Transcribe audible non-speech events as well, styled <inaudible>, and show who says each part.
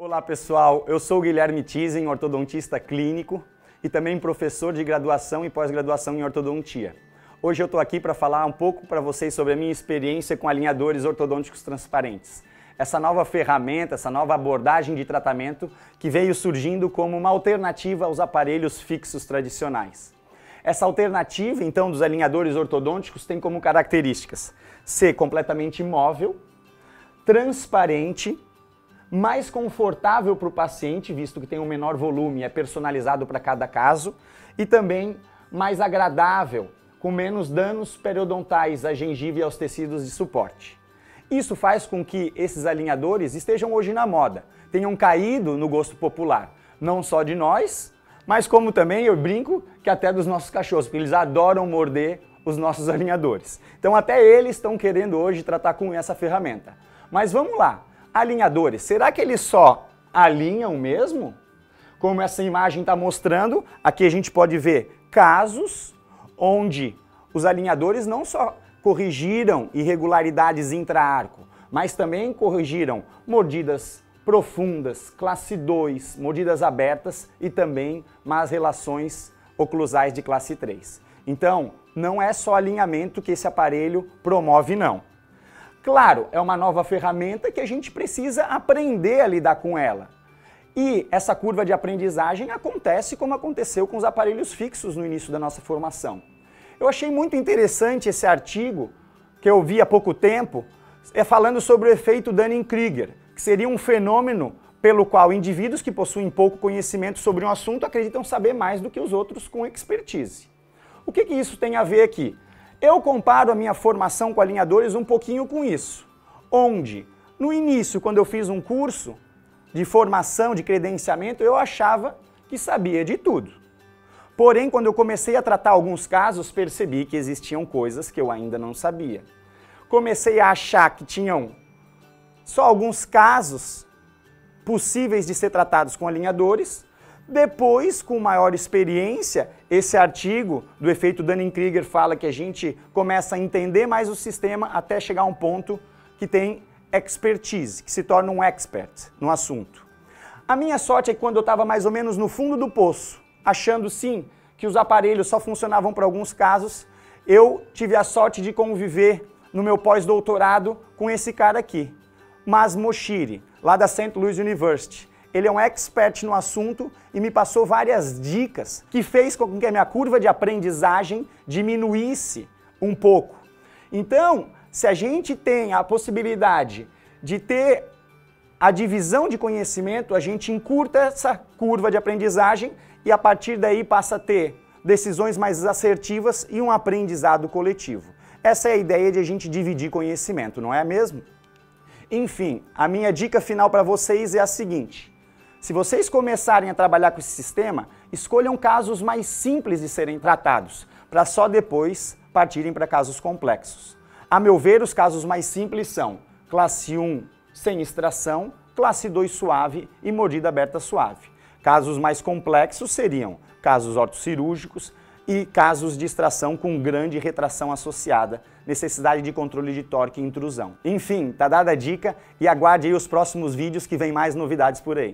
Speaker 1: Olá pessoal, eu sou Guilherme Tizen, ortodontista clínico e também professor de graduação e pós-graduação em ortodontia. Hoje eu estou aqui para falar um pouco para vocês sobre a minha experiência com alinhadores ortodônticos transparentes. Essa nova ferramenta, essa nova abordagem de tratamento que veio surgindo como uma alternativa aos aparelhos fixos tradicionais. Essa alternativa, então, dos alinhadores ortodônticos tem como características ser completamente imóvel, transparente, mais confortável para o paciente, visto que tem um menor volume, é personalizado para cada caso, e também mais agradável, com menos danos periodontais à gengiva e aos tecidos de suporte. Isso faz com que esses alinhadores estejam hoje na moda, tenham caído no gosto popular, não só de nós, mas como também eu brinco que até dos nossos cachorros, porque eles adoram morder os nossos <laughs> alinhadores. Então até eles estão querendo hoje tratar com essa ferramenta. Mas vamos lá, alinhadores, será que eles só alinham mesmo? Como essa imagem está mostrando, aqui a gente pode ver casos onde os alinhadores não só corrigiram irregularidades intra-arco, mas também corrigiram mordidas profundas, classe 2, mordidas abertas e também más relações oclusais de classe 3. Então, não é só alinhamento que esse aparelho promove, não. Claro, é uma nova ferramenta que a gente precisa aprender a lidar com ela. E essa curva de aprendizagem acontece como aconteceu com os aparelhos fixos no início da nossa formação. Eu achei muito interessante esse artigo que eu vi há pouco tempo, é falando sobre o efeito Dunning-Kruger, que seria um fenômeno pelo qual indivíduos que possuem pouco conhecimento sobre um assunto acreditam saber mais do que os outros com expertise. O que, que isso tem a ver aqui? Eu comparo a minha formação com alinhadores um pouquinho com isso, onde no início, quando eu fiz um curso de formação, de credenciamento, eu achava que sabia de tudo. Porém, quando eu comecei a tratar alguns casos, percebi que existiam coisas que eu ainda não sabia. Comecei a achar que tinham só alguns casos possíveis de ser tratados com alinhadores. Depois, com maior experiência, esse artigo do efeito Dunning-Kruger fala que a gente começa a entender mais o sistema até chegar a um ponto que tem expertise, que se torna um expert no assunto. A minha sorte é que quando eu estava mais ou menos no fundo do poço, achando sim que os aparelhos só funcionavam para alguns casos, eu tive a sorte de conviver no meu pós-doutorado com esse cara aqui, Mas Moshiri, lá da St. Louis University. Ele é um expert no assunto e me passou várias dicas que fez com que a minha curva de aprendizagem diminuísse um pouco. Então, se a gente tem a possibilidade de ter a divisão de conhecimento, a gente encurta essa curva de aprendizagem e a partir daí passa a ter decisões mais assertivas e um aprendizado coletivo. Essa é a ideia de a gente dividir conhecimento, não é mesmo? Enfim, a minha dica final para vocês é a seguinte: se vocês começarem a trabalhar com esse sistema, escolham casos mais simples de serem tratados, para só depois partirem para casos complexos. A meu ver, os casos mais simples são classe 1 sem extração, classe 2 suave e mordida aberta suave. Casos mais complexos seriam casos ortocirúrgicos, e casos de extração com grande retração associada, necessidade de controle de torque e intrusão. Enfim, tá dada a dica e aguarde aí os próximos vídeos que vem mais novidades por aí.